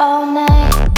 all night.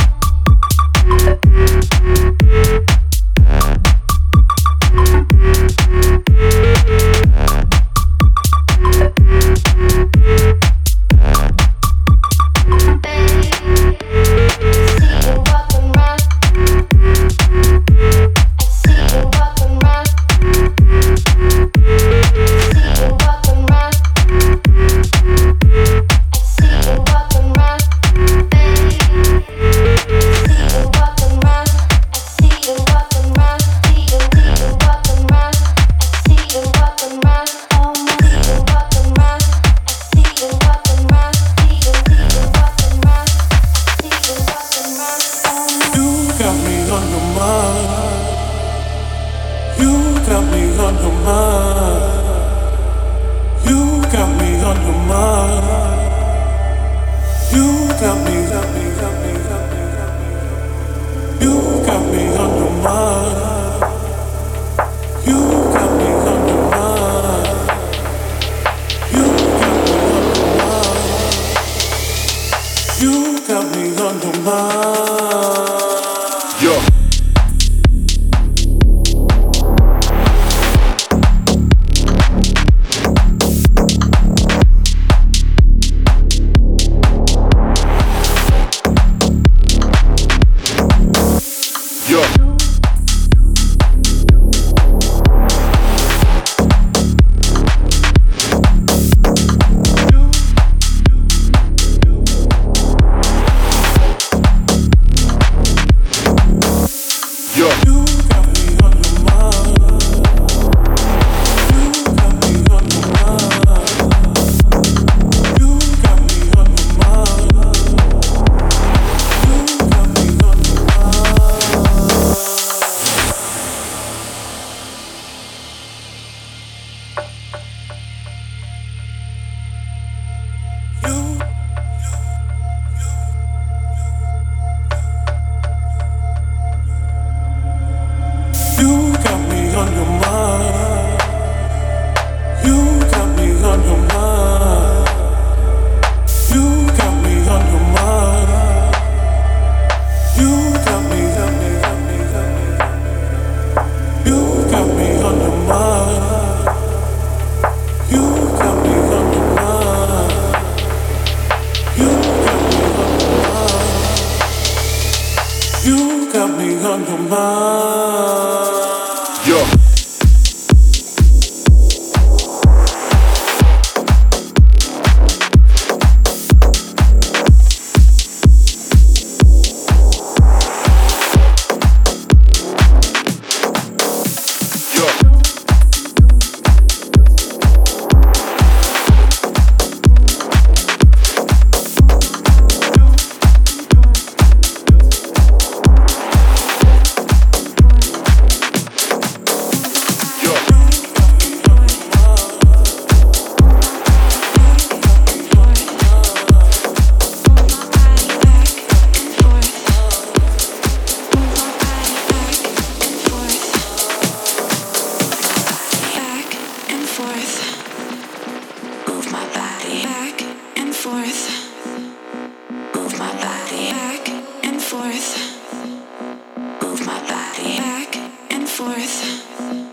north.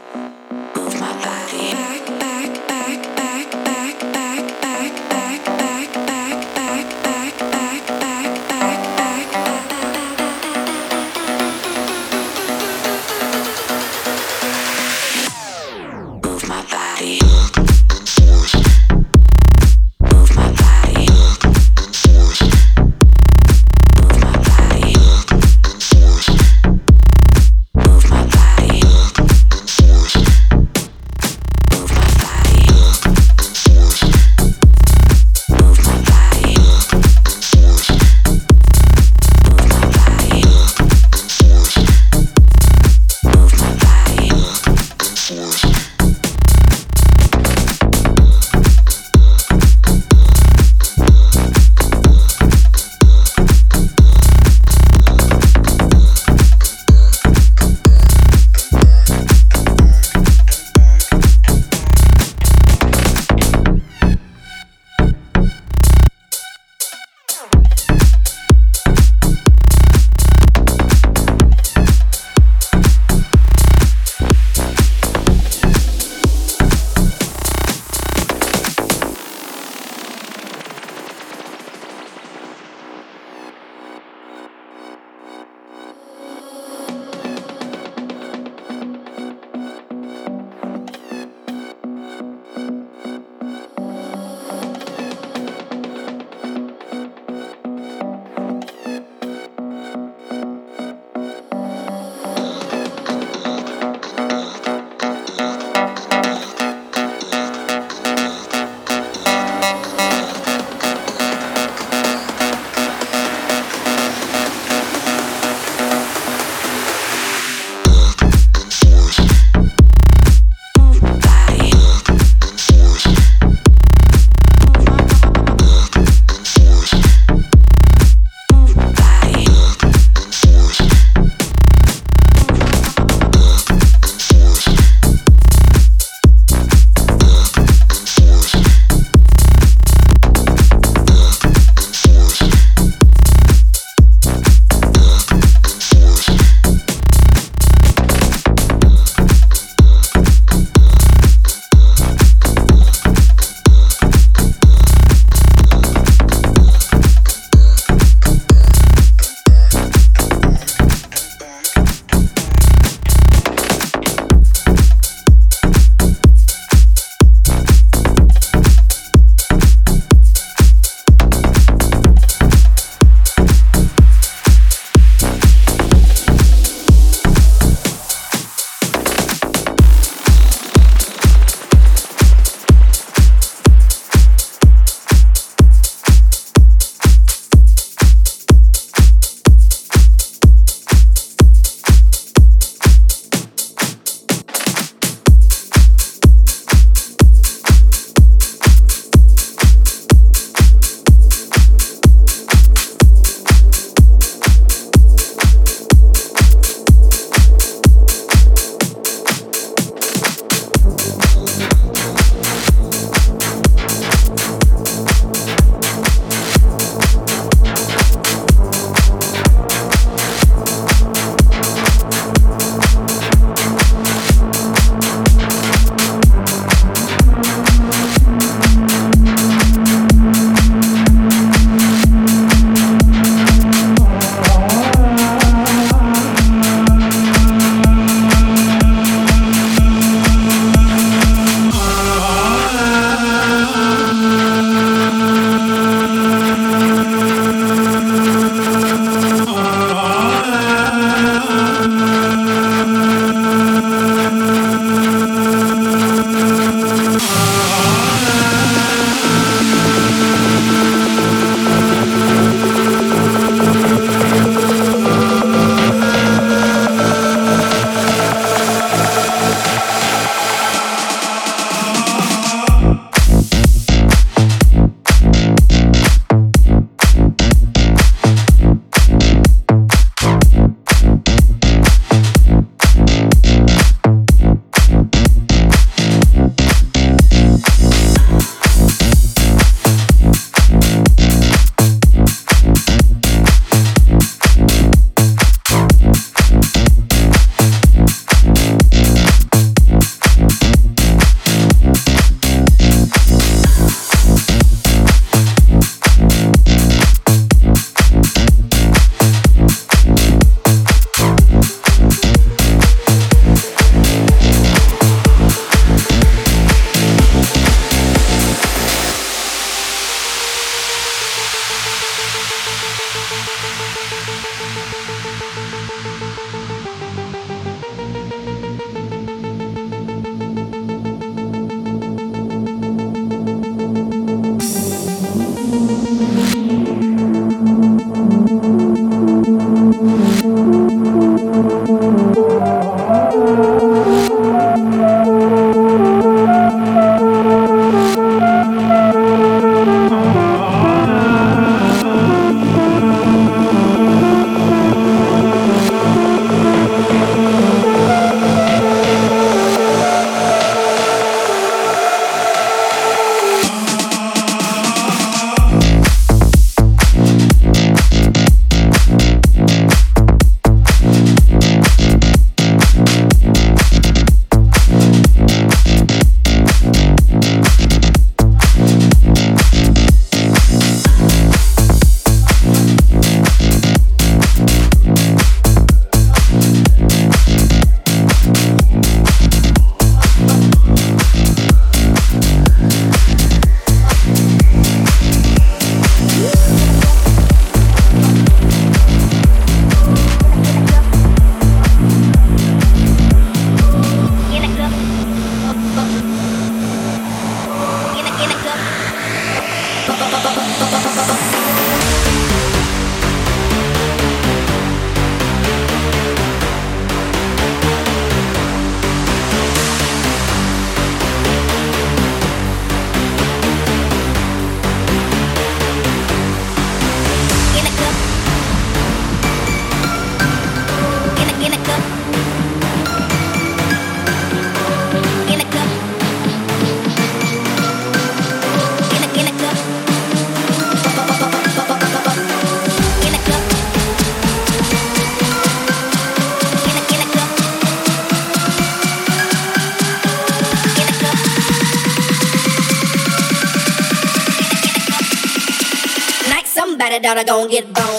down, I gon' get burned.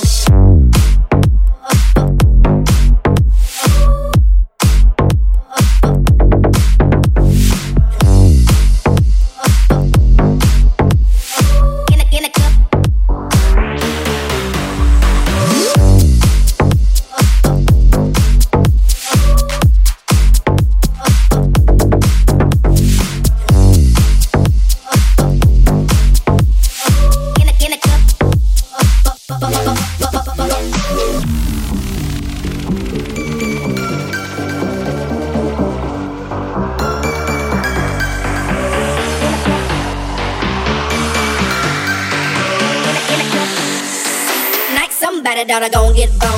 I don't get burned.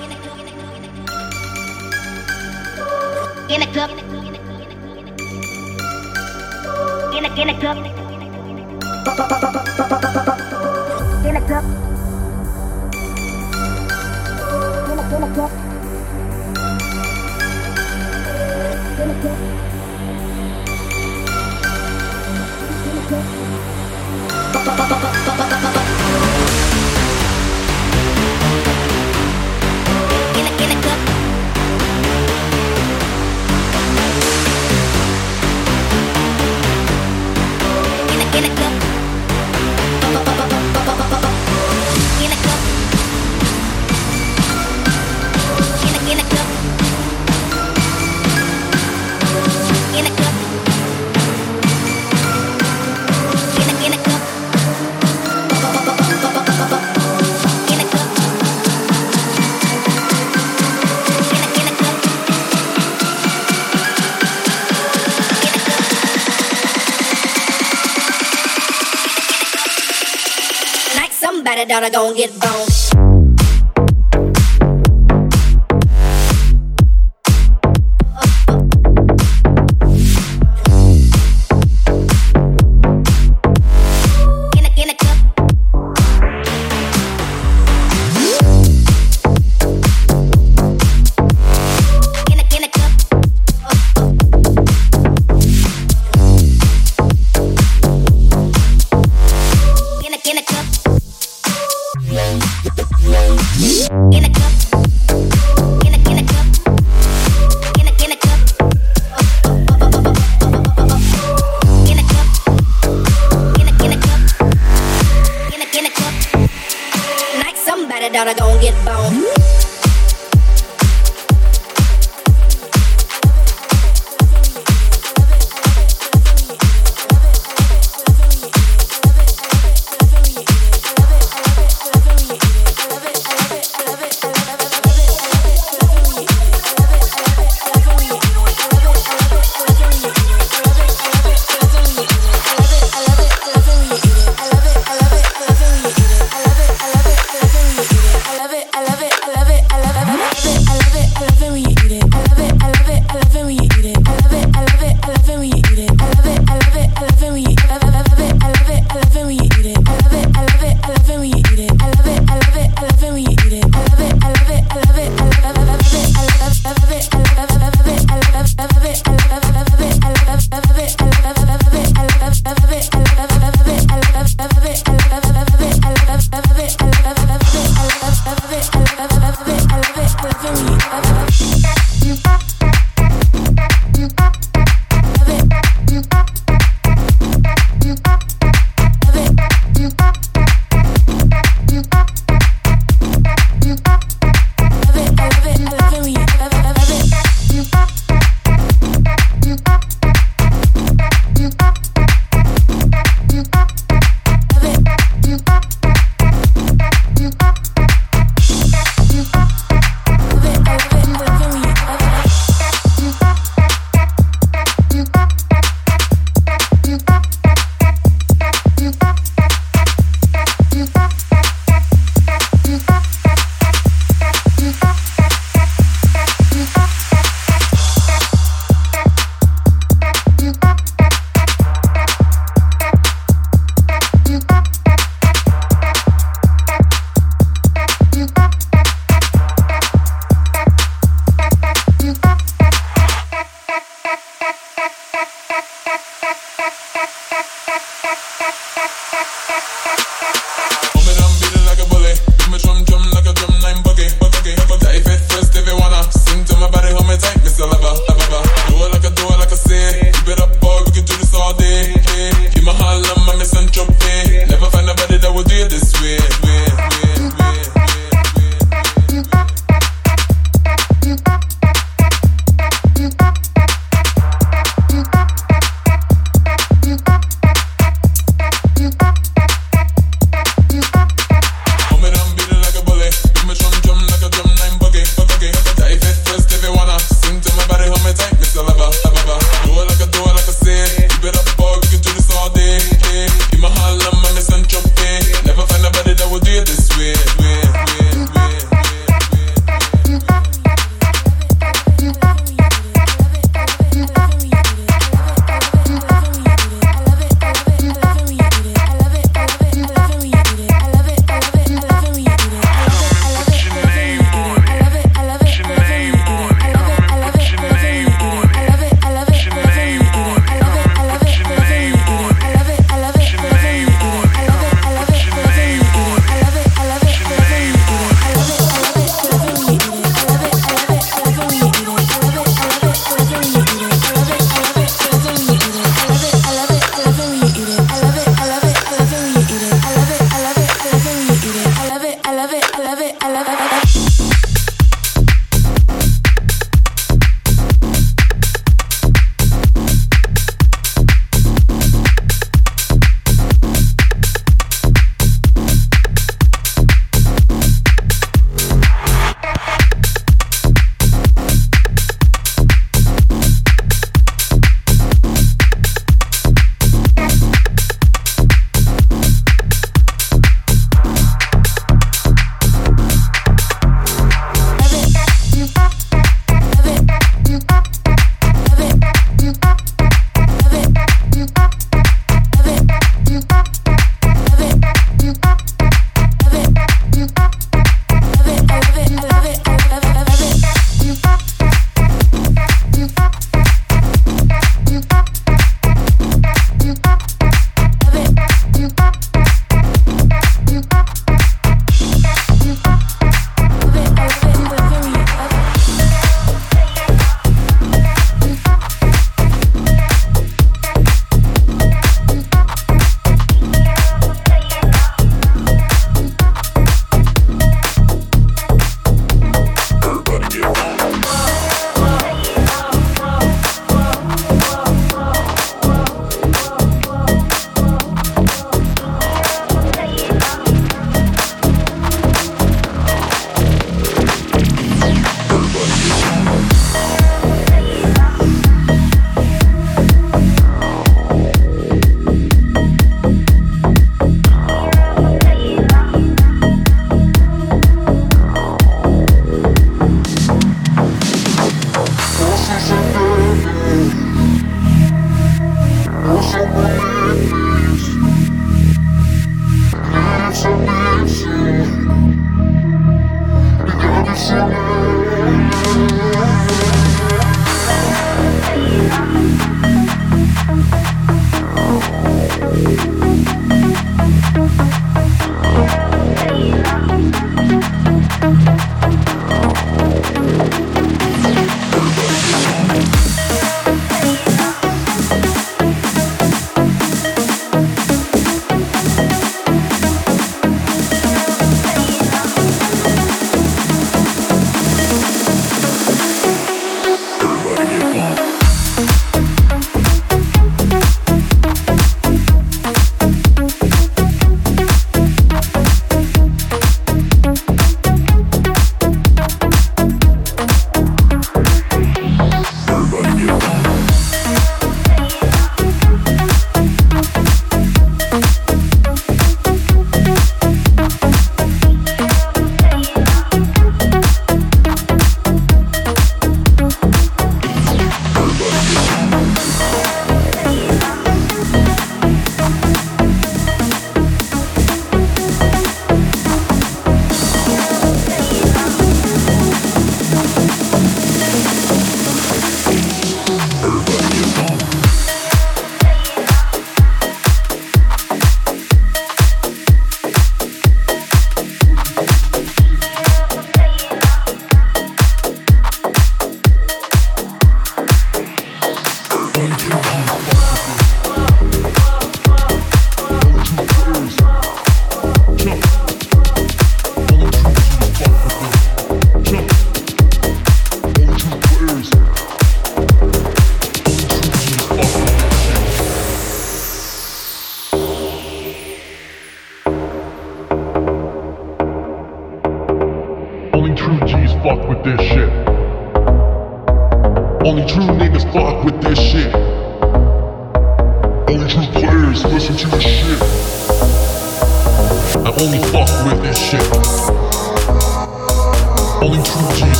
club. In the club. In the in the club. In the club. In the club. In the club. In the club. it down, I gon' get boned.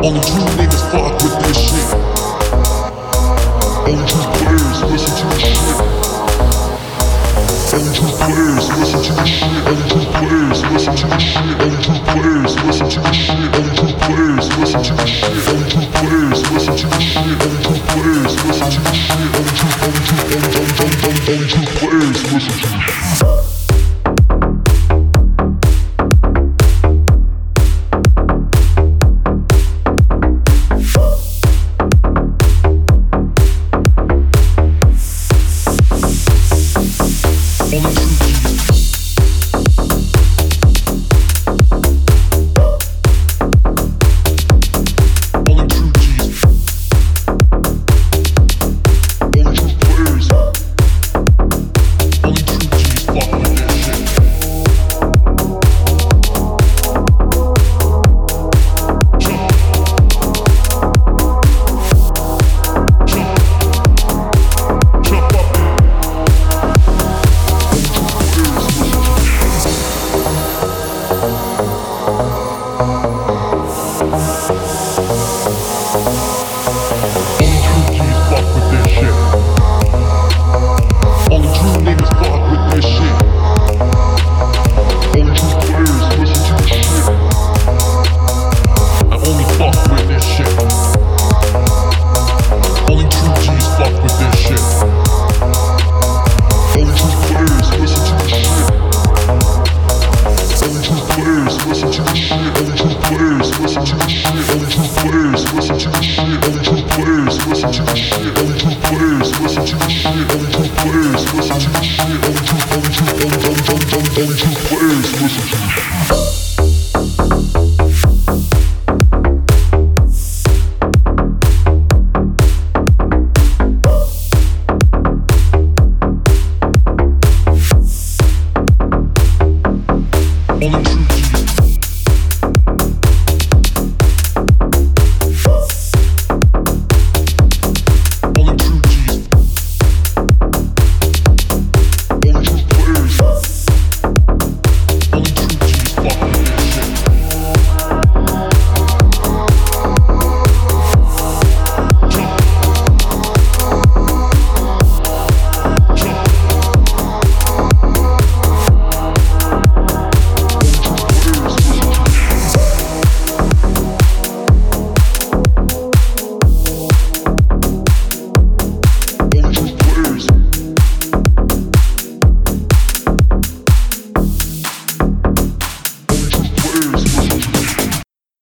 Only true niggas fuck with this shit. Only true players listen to this shit. Only true players listen to this shit. Only true players listen to this shit. Only true players listen to this shit. Only true players listen to this shit. Only true players listen to this shit. Only true players listen to this shit. Only true, only true, only, only, only, only true players listen to this shit.